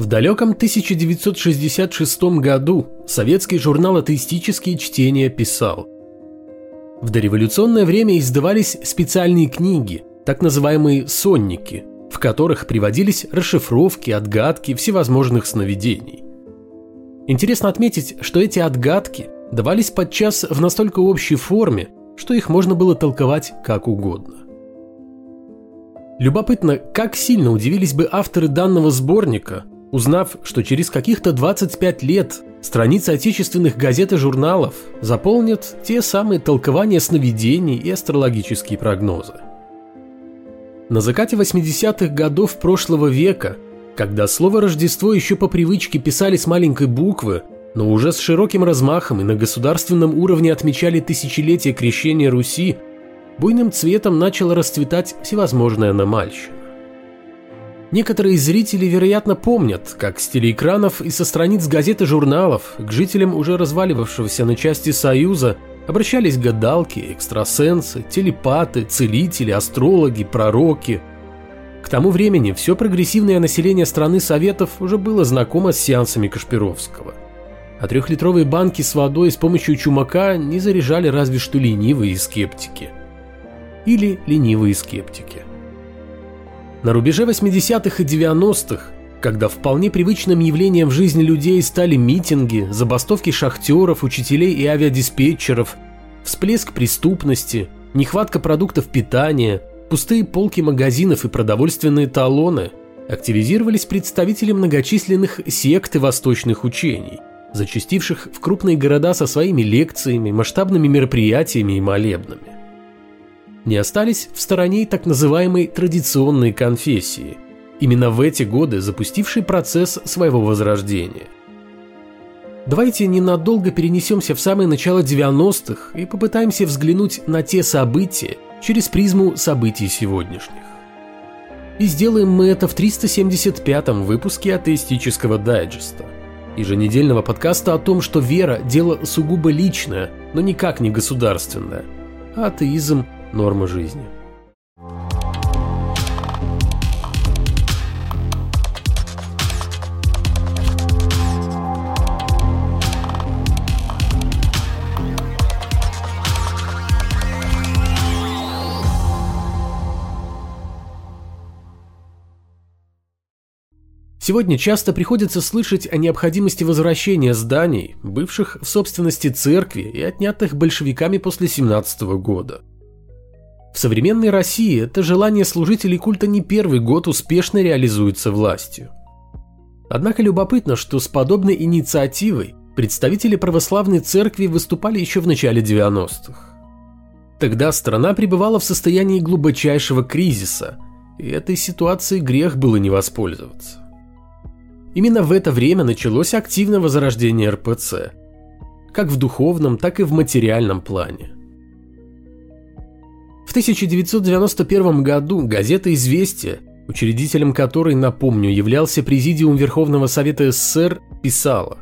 В далеком 1966 году советский журнал «Атеистические чтения» писал В дореволюционное время издавались специальные книги, так называемые «сонники», в которых приводились расшифровки, отгадки всевозможных сновидений. Интересно отметить, что эти отгадки давались подчас в настолько общей форме, что их можно было толковать как угодно. Любопытно, как сильно удивились бы авторы данного сборника, узнав, что через каких-то 25 лет страницы отечественных газет и журналов заполнят те самые толкования сновидений и астрологические прогнозы. На закате 80-х годов прошлого века, когда слово «Рождество» еще по привычке писали с маленькой буквы, но уже с широким размахом и на государственном уровне отмечали тысячелетие крещения Руси, буйным цветом начала расцветать всевозможная аномальщина. Некоторые зрители, вероятно, помнят, как с телеэкранов и со страниц газет и журналов к жителям уже разваливавшегося на части Союза обращались гадалки, экстрасенсы, телепаты, целители, астрологи, пророки. К тому времени все прогрессивное население страны Советов уже было знакомо с сеансами Кашпировского. А трехлитровые банки с водой с помощью чумака не заряжали разве что ленивые скептики. Или ленивые скептики. На рубеже 80-х и 90-х, когда вполне привычным явлением в жизни людей стали митинги, забастовки шахтеров, учителей и авиадиспетчеров, всплеск преступности, нехватка продуктов питания, пустые полки магазинов и продовольственные талоны, активизировались представители многочисленных сект и восточных учений, зачастивших в крупные города со своими лекциями, масштабными мероприятиями и молебнами не остались в стороне так называемой традиционной конфессии, именно в эти годы запустившей процесс своего возрождения. Давайте ненадолго перенесемся в самое начало 90-х и попытаемся взглянуть на те события через призму событий сегодняшних. И сделаем мы это в 375-м выпуске атеистического дайджеста, еженедельного подкаста о том, что вера – дело сугубо личное, но никак не государственное, а атеизм – норма жизни. Сегодня часто приходится слышать о необходимости возвращения зданий, бывших в собственности церкви и отнятых большевиками после 17 года. В современной России это желание служителей культа не первый год успешно реализуется властью. Однако любопытно, что с подобной инициативой представители православной церкви выступали еще в начале 90-х. Тогда страна пребывала в состоянии глубочайшего кризиса, и этой ситуации грех было не воспользоваться. Именно в это время началось активное возрождение РПЦ, как в духовном, так и в материальном плане – в 1991 году газета «Известия», учредителем которой, напомню, являлся Президиум Верховного Совета СССР, писала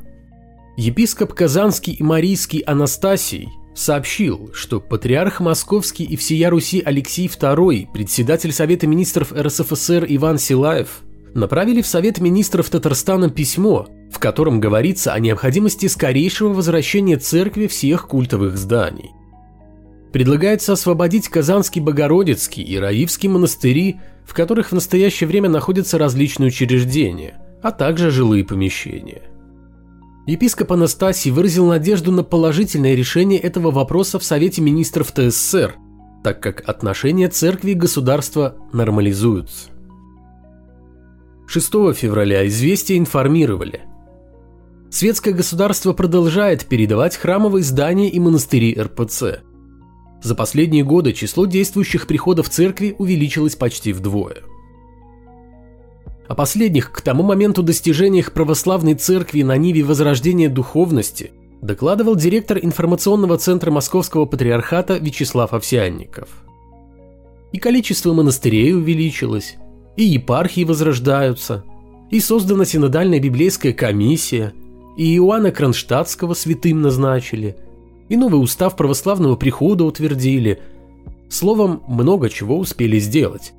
«Епископ Казанский и Марийский Анастасий сообщил, что патриарх Московский и всея Руси Алексей II, председатель Совета министров РСФСР Иван Силаев, направили в Совет министров Татарстана письмо, в котором говорится о необходимости скорейшего возвращения церкви всех культовых зданий. Предлагается освободить Казанский Богородицкий и Раивский монастыри, в которых в настоящее время находятся различные учреждения, а также жилые помещения. Епископ Анастасий выразил надежду на положительное решение этого вопроса в Совете министров ТССР, так как отношения церкви и государства нормализуются. 6 февраля известия информировали. Светское государство продолжает передавать храмовые здания и монастыри РПЦ – за последние годы число действующих приходов церкви увеличилось почти вдвое. О последних к тому моменту достижениях православной церкви на ниве возрождения духовности докладывал директор информационного центра Московского патриархата Вячеслав Овсянников. И количество монастырей увеличилось, и епархии возрождаются, и создана синодальная библейская комиссия, и Иоанна Кронштадтского святым назначили – и новый устав православного прихода утвердили. Словом, много чего успели сделать.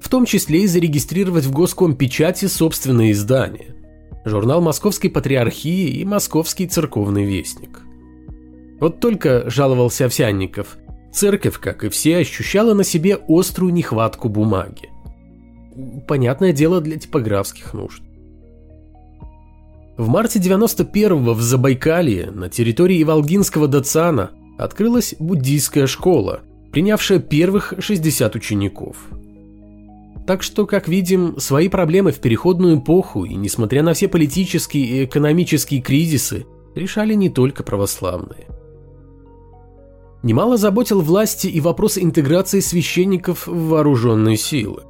В том числе и зарегистрировать в Госкомпечати собственное издание. журнал Московской Патриархии и Московский Церковный Вестник. Вот только, жаловался Овсянников, церковь, как и все, ощущала на себе острую нехватку бумаги. Понятное дело для типографских нужд. В марте 91-го в Забайкалье на территории Иволгинского Дацана открылась буддийская школа, принявшая первых 60 учеников. Так что, как видим, свои проблемы в переходную эпоху и, несмотря на все политические и экономические кризисы, решали не только православные. Немало заботил власти и вопрос интеграции священников в вооруженные силы.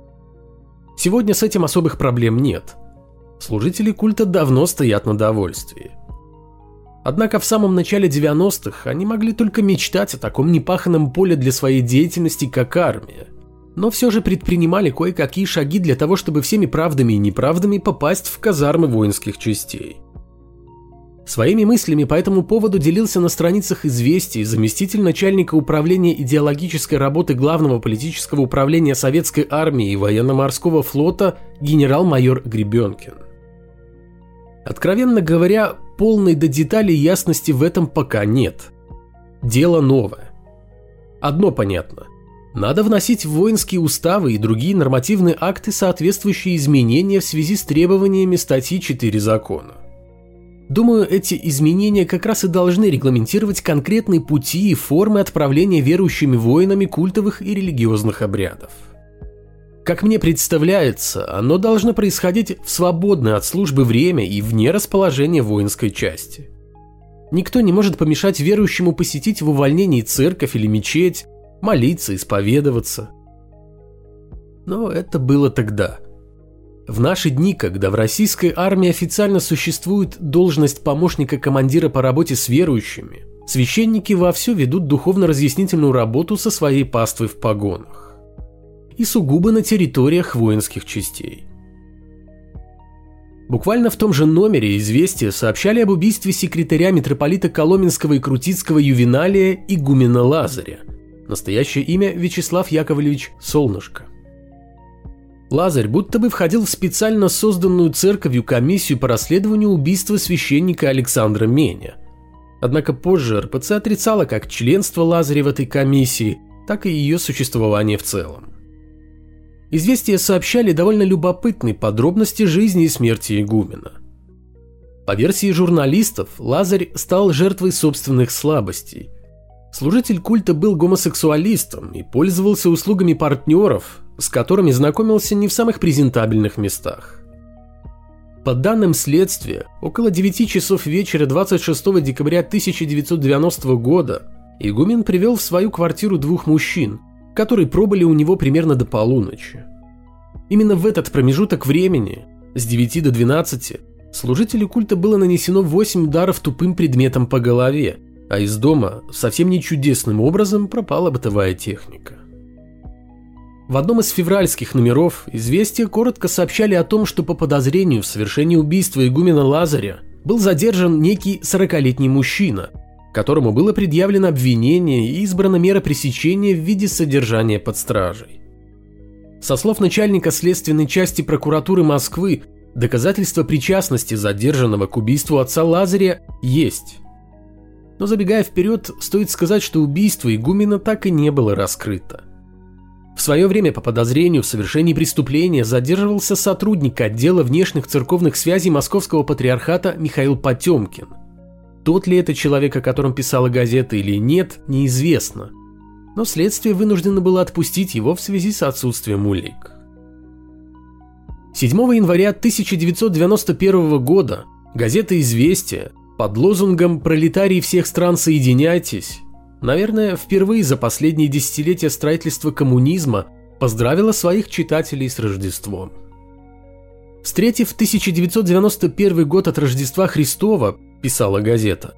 Сегодня с этим особых проблем нет. Служители культа давно стоят на довольствии. Однако в самом начале 90-х они могли только мечтать о таком непаханном поле для своей деятельности, как армия. Но все же предпринимали кое-какие шаги для того, чтобы всеми правдами и неправдами попасть в казармы воинских частей. Своими мыслями по этому поводу делился на страницах «Известий» заместитель начальника управления идеологической работы Главного политического управления Советской армии и военно-морского флота генерал-майор Гребенкин. Откровенно говоря, полной до деталей ясности в этом пока нет. Дело новое. Одно понятно. Надо вносить в воинские уставы и другие нормативные акты соответствующие изменения в связи с требованиями статьи 4 закона. Думаю, эти изменения как раз и должны регламентировать конкретные пути и формы отправления верующими воинами культовых и религиозных обрядов. Как мне представляется, оно должно происходить в свободное от службы время и вне расположения воинской части. Никто не может помешать верующему посетить в увольнении церковь или мечеть, молиться, исповедоваться. Но это было тогда – в наши дни, когда в российской армии официально существует должность помощника командира по работе с верующими, священники вовсю ведут духовно-разъяснительную работу со своей паствой в погонах. И сугубо на территориях воинских частей. Буквально в том же номере «Известия» сообщали об убийстве секретаря митрополита Коломенского и Крутицкого Ювеналия игумена Лазаря. Настоящее имя Вячеслав Яковлевич Солнышко. Лазарь будто бы входил в специально созданную церковью комиссию по расследованию убийства священника Александра Меня. Однако позже РПЦ отрицала как членство Лазаря в этой комиссии, так и ее существование в целом. Известия сообщали довольно любопытные подробности жизни и смерти игумена. По версии журналистов, Лазарь стал жертвой собственных слабостей. Служитель культа был гомосексуалистом и пользовался услугами партнеров, с которыми знакомился не в самых презентабельных местах. По данным следствия, около 9 часов вечера 26 декабря 1990 года игумен привел в свою квартиру двух мужчин, которые пробыли у него примерно до полуночи. Именно в этот промежуток времени, с 9 до 12, служителю культа было нанесено 8 ударов тупым предметом по голове, а из дома совсем не чудесным образом пропала бытовая техника. В одном из февральских номеров известия коротко сообщали о том, что по подозрению в совершении убийства игумена Лазаря был задержан некий 40-летний мужчина, которому было предъявлено обвинение и избрана мера пресечения в виде содержания под стражей. Со слов начальника следственной части прокуратуры Москвы, доказательства причастности задержанного к убийству отца Лазаря есть. Но забегая вперед, стоит сказать, что убийство игумена так и не было раскрыто. В свое время по подозрению в совершении преступления задерживался сотрудник отдела внешних церковных связей Московского патриархата Михаил Потемкин. Тот ли это человек, о котором писала газета или нет, неизвестно. Но следствие вынуждено было отпустить его в связи с отсутствием улик. 7 января 1991 года газета «Известия» под лозунгом «Пролетарии всех стран соединяйтесь» наверное, впервые за последние десятилетия строительства коммунизма поздравила своих читателей с Рождеством. Встретив 1991 год от Рождества Христова, писала газета,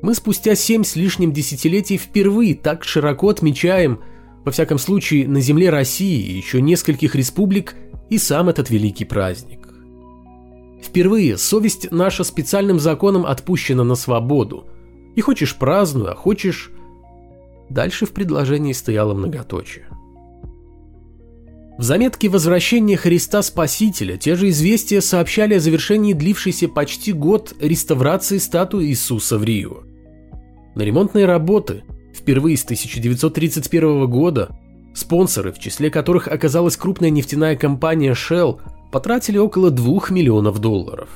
мы спустя семь с лишним десятилетий впервые так широко отмечаем, во всяком случае, на земле России и еще нескольких республик, и сам этот великий праздник. Впервые совесть наша специальным законом отпущена на свободу. И хочешь празднуй, а хочешь Дальше в предложении стояло многоточие. В заметке возвращения Христа Спасителя те же известия сообщали о завершении длившейся почти год реставрации статуи Иисуса в Рио. На ремонтные работы впервые с 1931 года спонсоры, в числе которых оказалась крупная нефтяная компания Shell, потратили около 2 миллионов долларов.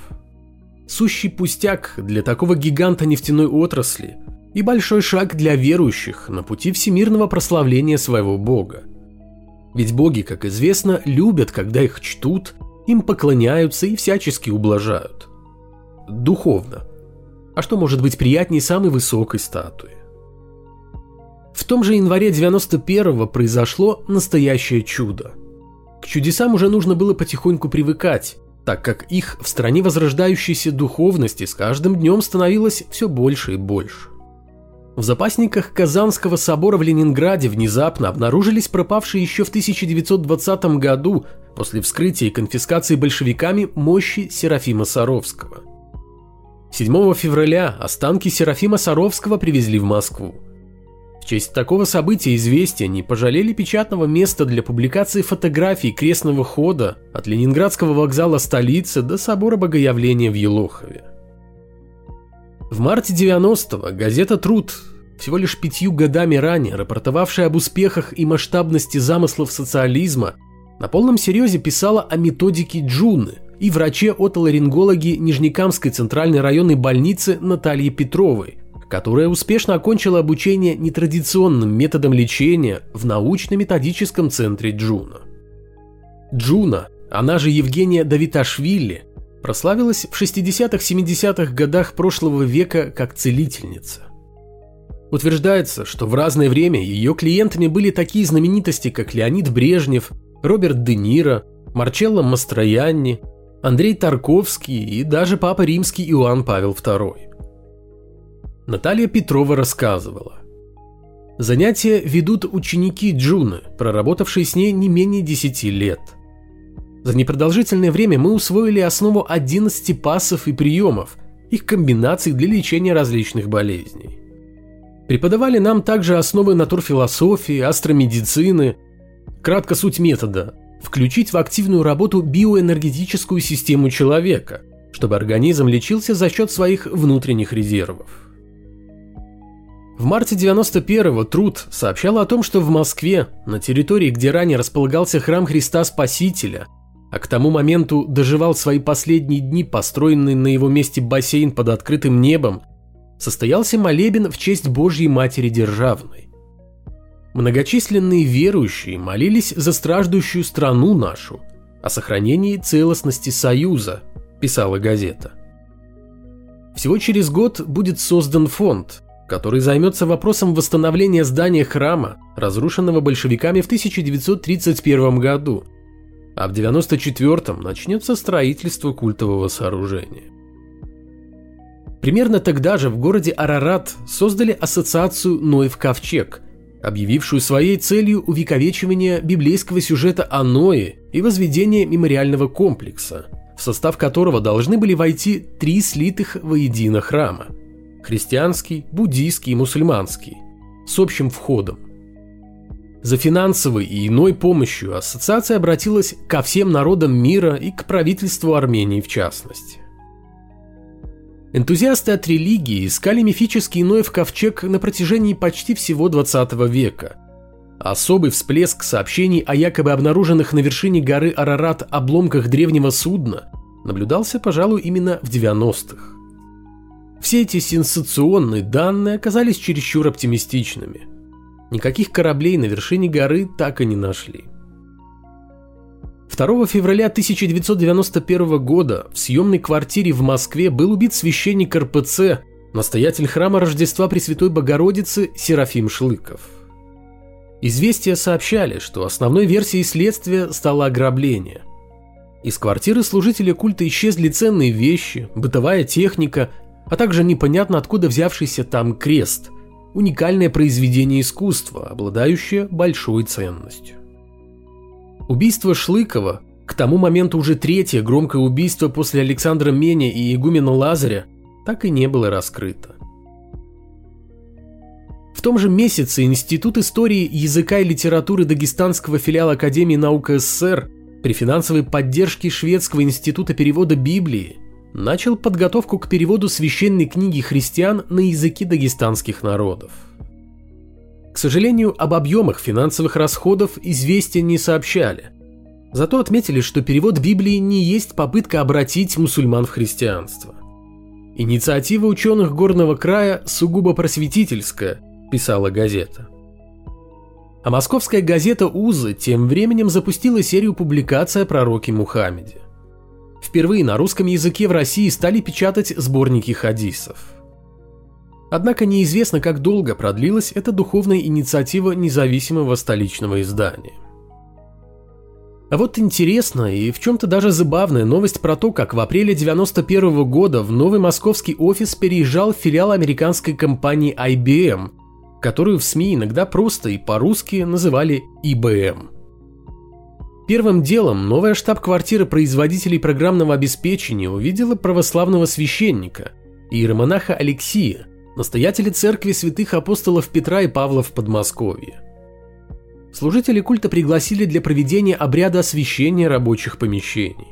Сущий пустяк для такого гиганта нефтяной отрасли и большой шаг для верующих на пути всемирного прославления своего бога. Ведь боги, как известно, любят, когда их чтут, им поклоняются и всячески ублажают. Духовно. А что может быть приятнее самой высокой статуи? В том же январе 91-го произошло настоящее чудо. К чудесам уже нужно было потихоньку привыкать, так как их в стране возрождающейся духовности с каждым днем становилось все больше и больше. В запасниках Казанского собора в Ленинграде внезапно обнаружились пропавшие еще в 1920 году после вскрытия и конфискации большевиками мощи Серафима Саровского. 7 февраля останки Серафима Саровского привезли в Москву. В честь такого события известия не пожалели печатного места для публикации фотографий крестного хода от Ленинградского вокзала столицы до собора Богоявления в Елохове. В марте 90-го газета «Труд», всего лишь пятью годами ранее рапортовавшая об успехах и масштабности замыслов социализма, на полном серьезе писала о методике Джуны и враче-отоларингологе Нижнекамской центральной районной больницы Наталье Петровой, которая успешно окончила обучение нетрадиционным методом лечения в научно-методическом центре Джуна. Джуна, она же Евгения Давиташвили, прославилась в 60-70-х годах прошлого века как целительница. Утверждается, что в разное время ее клиентами были такие знаменитости, как Леонид Брежнев, Роберт Де Ниро, Марчелло Мастроянни, Андрей Тарковский и даже Папа Римский Иоанн Павел II. Наталья Петрова рассказывала. Занятия ведут ученики Джуны, проработавшие с ней не менее 10 лет – за непродолжительное время мы усвоили основу 11 пассов и приемов, их комбинаций для лечения различных болезней. Преподавали нам также основы натурфилософии, астромедицины. Кратко суть метода – включить в активную работу биоэнергетическую систему человека, чтобы организм лечился за счет своих внутренних резервов. В марте 91-го Труд сообщал о том, что в Москве, на территории, где ранее располагался храм Христа Спасителя, а к тому моменту доживал свои последние дни построенный на его месте бассейн под открытым небом, состоялся молебен в честь Божьей Матери Державной. Многочисленные верующие молились за страждущую страну нашу, о сохранении целостности Союза, писала газета. Всего через год будет создан фонд, который займется вопросом восстановления здания храма, разрушенного большевиками в 1931 году – а в 94-м начнется строительство культового сооружения. Примерно тогда же в городе Арарат создали ассоциацию Ноев Ковчег, объявившую своей целью увековечивание библейского сюжета о Ное и возведение мемориального комплекса, в состав которого должны были войти три слитых воедино храма – христианский, буддийский и мусульманский, с общим входом. За финансовой и иной помощью ассоциация обратилась ко всем народам мира и к правительству Армении в частности. Энтузиасты от религии искали мифический Ноев ковчег на протяжении почти всего 20 века. Особый всплеск сообщений о якобы обнаруженных на вершине горы Арарат обломках древнего судна наблюдался, пожалуй, именно в 90-х. Все эти сенсационные данные оказались чересчур оптимистичными – Никаких кораблей на вершине горы так и не нашли. 2 февраля 1991 года в съемной квартире в Москве был убит священник РПЦ, настоятель храма Рождества Пресвятой Богородицы Серафим Шлыков. Известия сообщали, что основной версией следствия стало ограбление. Из квартиры служителя культа исчезли ценные вещи, бытовая техника, а также непонятно откуда взявшийся там крест – уникальное произведение искусства, обладающее большой ценностью. Убийство Шлыкова, к тому моменту уже третье громкое убийство после Александра Меня и игумена Лазаря, так и не было раскрыто. В том же месяце Институт истории, языка и литературы Дагестанского филиала Академии наук СССР при финансовой поддержке Шведского института перевода Библии начал подготовку к переводу священной книги христиан на языки дагестанских народов. К сожалению, об объемах финансовых расходов известия не сообщали. Зато отметили, что перевод Библии не есть попытка обратить мусульман в христианство. Инициатива ученых горного края сугубо просветительская, писала газета. А московская газета «Узы» тем временем запустила серию публикаций о пророке Мухаммеде. Впервые на русском языке в России стали печатать сборники хадисов. Однако неизвестно, как долго продлилась эта духовная инициатива независимого столичного издания. А вот интересная и в чем-то даже забавная новость про то, как в апреле 91 года в новый московский офис переезжал филиал американской компании IBM, которую в СМИ иногда просто и по-русски называли IBM. Первым делом новая штаб-квартира производителей программного обеспечения увидела православного священника, иеромонаха Алексия, настоятеля церкви святых апостолов Петра и Павла в Подмосковье. Служители культа пригласили для проведения обряда освящения рабочих помещений.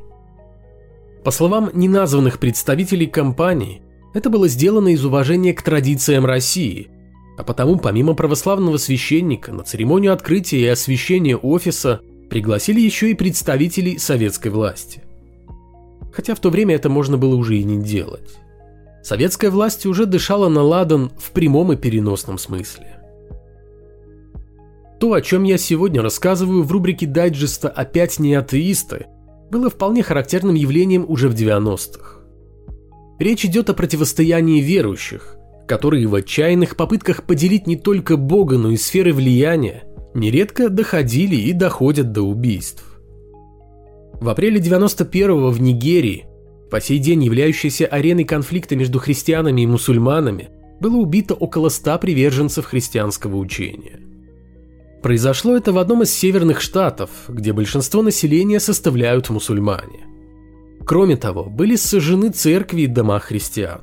По словам неназванных представителей компании, это было сделано из уважения к традициям России, а потому помимо православного священника на церемонию открытия и освящения офиса – пригласили еще и представителей советской власти. Хотя в то время это можно было уже и не делать. Советская власть уже дышала на ладан в прямом и переносном смысле. То, о чем я сегодня рассказываю в рубрике дайджеста «Опять не атеисты», было вполне характерным явлением уже в 90-х. Речь идет о противостоянии верующих, которые в отчаянных попытках поделить не только Бога, но и сферы влияния нередко доходили и доходят до убийств. В апреле 91-го в Нигерии, по сей день являющейся ареной конфликта между христианами и мусульманами, было убито около ста приверженцев христианского учения. Произошло это в одном из северных штатов, где большинство населения составляют мусульмане. Кроме того, были сожжены церкви и дома христиан.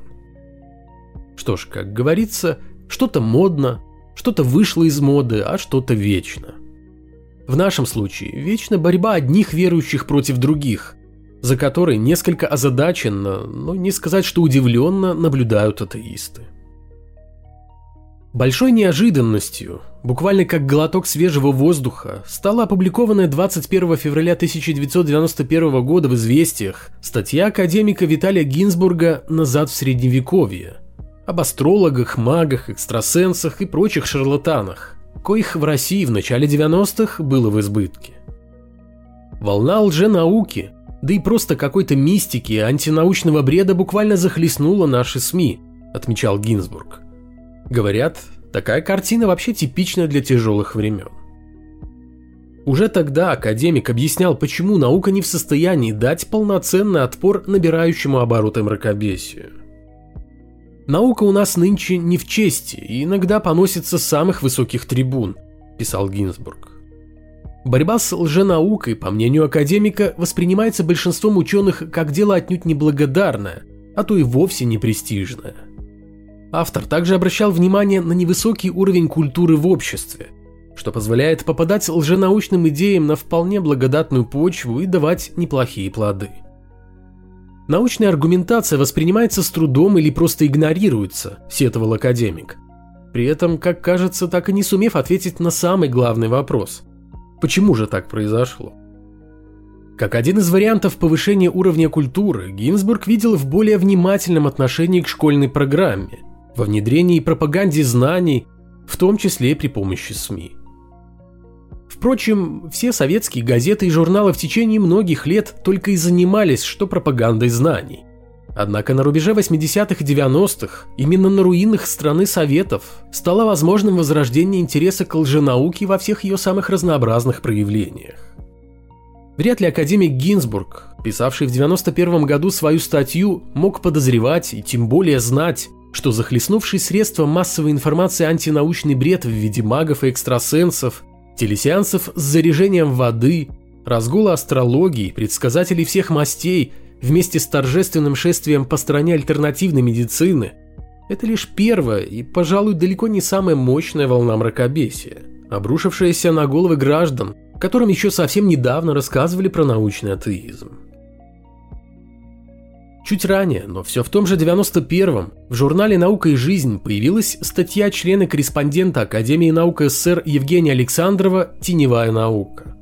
Что ж, как говорится, что-то модно, что-то вышло из моды, а что-то вечно. В нашем случае вечна борьба одних верующих против других, за которой несколько озадаченно, но не сказать, что удивленно наблюдают атеисты. Большой неожиданностью, буквально как глоток свежего воздуха, стала опубликованная 21 февраля 1991 года в «Известиях» статья академика Виталия Гинзбурга «Назад в Средневековье», об астрологах, магах, экстрасенсах и прочих шарлатанах, коих в России в начале 90-х было в избытке. Волна лженауки, да и просто какой-то мистики и антинаучного бреда буквально захлестнула наши СМИ, отмечал Гинзбург. Говорят, такая картина вообще типична для тяжелых времен. Уже тогда академик объяснял, почему наука не в состоянии дать полноценный отпор набирающему обороты мракобесию. Наука у нас нынче не в чести и иногда поносится с самых высоких трибун, писал Гинзбург. Борьба с лженаукой, по мнению академика, воспринимается большинством ученых как дело отнюдь неблагодарное, а то и вовсе не престижное. Автор также обращал внимание на невысокий уровень культуры в обществе, что позволяет попадать лженаучным идеям на вполне благодатную почву и давать неплохие плоды. Научная аргументация воспринимается с трудом или просто игнорируется, сетовал академик. При этом, как кажется, так и не сумев ответить на самый главный вопрос. Почему же так произошло? Как один из вариантов повышения уровня культуры, Гинзбург видел в более внимательном отношении к школьной программе, во внедрении и пропаганде знаний, в том числе при помощи СМИ. Впрочем, все советские газеты и журналы в течение многих лет только и занимались что пропагандой знаний. Однако на рубеже 80-х и 90-х, именно на руинах страны Советов, стало возможным возрождение интереса к лженауке во всех ее самых разнообразных проявлениях. Вряд ли академик Гинзбург, писавший в 91 году свою статью, мог подозревать и тем более знать, что захлестнувший средства массовой информации антинаучный бред в виде магов и экстрасенсов телесеансов с заряжением воды, разгула астрологии, предсказателей всех мастей вместе с торжественным шествием по стране альтернативной медицины – Это лишь первая и, пожалуй, далеко не самая мощная волна мракобесия, обрушившаяся на головы граждан, которым еще совсем недавно рассказывали про научный атеизм. Чуть ранее, но все в том же 91-м, в журнале «Наука и жизнь» появилась статья члена-корреспондента Академии наук СССР Евгения Александрова «Теневая наука».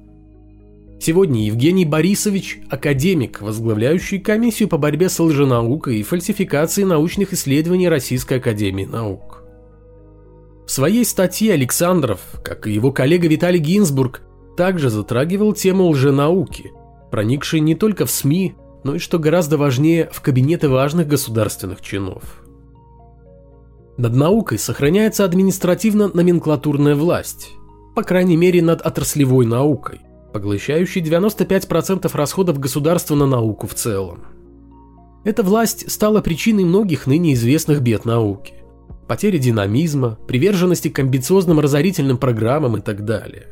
Сегодня Евгений Борисович – академик, возглавляющий комиссию по борьбе с лженаукой и фальсификацией научных исследований Российской Академии Наук. В своей статье Александров, как и его коллега Виталий Гинзбург, также затрагивал тему лженауки, проникшей не только в СМИ, но и, что гораздо важнее, в кабинеты важных государственных чинов. Над наукой сохраняется административно-номенклатурная власть, по крайней мере над отраслевой наукой, поглощающей 95% расходов государства на науку в целом. Эта власть стала причиной многих ныне известных бед науки. Потери динамизма, приверженности к амбициозным разорительным программам и так далее.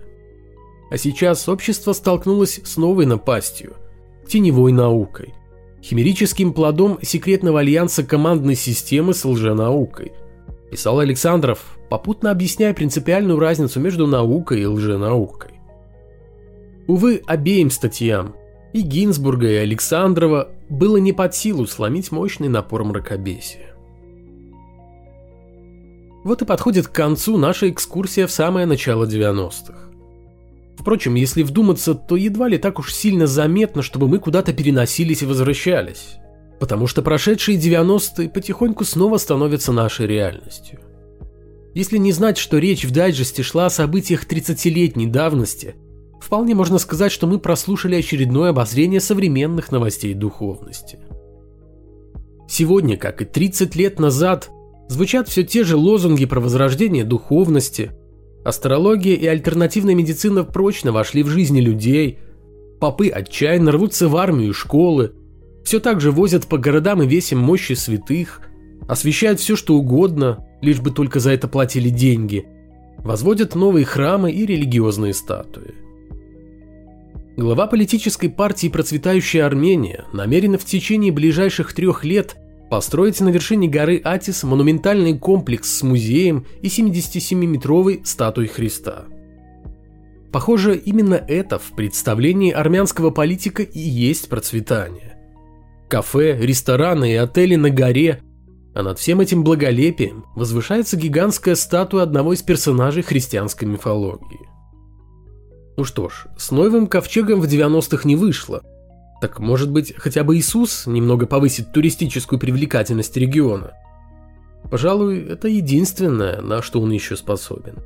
А сейчас общество столкнулось с новой напастью – теневой наукой, химерическим плодом секретного альянса командной системы с лженаукой. Писал Александров, попутно объясняя принципиальную разницу между наукой и лженаукой. Увы, обеим статьям, и Гинзбурга, и Александрова, было не под силу сломить мощный напор мракобесия. Вот и подходит к концу наша экскурсия в самое начало 90-х. Впрочем, если вдуматься, то едва ли так уж сильно заметно, чтобы мы куда-то переносились и возвращались. Потому что прошедшие 90-е потихоньку снова становятся нашей реальностью. Если не знать, что речь в дайджесте шла о событиях 30-летней давности, вполне можно сказать, что мы прослушали очередное обозрение современных новостей духовности. Сегодня, как и 30 лет назад, звучат все те же лозунги про возрождение духовности, Астрология и альтернативная медицина прочно вошли в жизни людей. Попы отчаянно рвутся в армию и школы. Все так же возят по городам и весим мощи святых. Освещают все, что угодно, лишь бы только за это платили деньги. Возводят новые храмы и религиозные статуи. Глава политической партии «Процветающая Армения» намерена в течение ближайших трех лет – построить на вершине горы Атис монументальный комплекс с музеем и 77-метровой статуей Христа. Похоже, именно это в представлении армянского политика и есть процветание. Кафе, рестораны и отели на горе, а над всем этим благолепием возвышается гигантская статуя одного из персонажей христианской мифологии. Ну что ж, с новым ковчегом в 90-х не вышло – так может быть, хотя бы Иисус немного повысит туристическую привлекательность региона? Пожалуй, это единственное, на что он еще способен.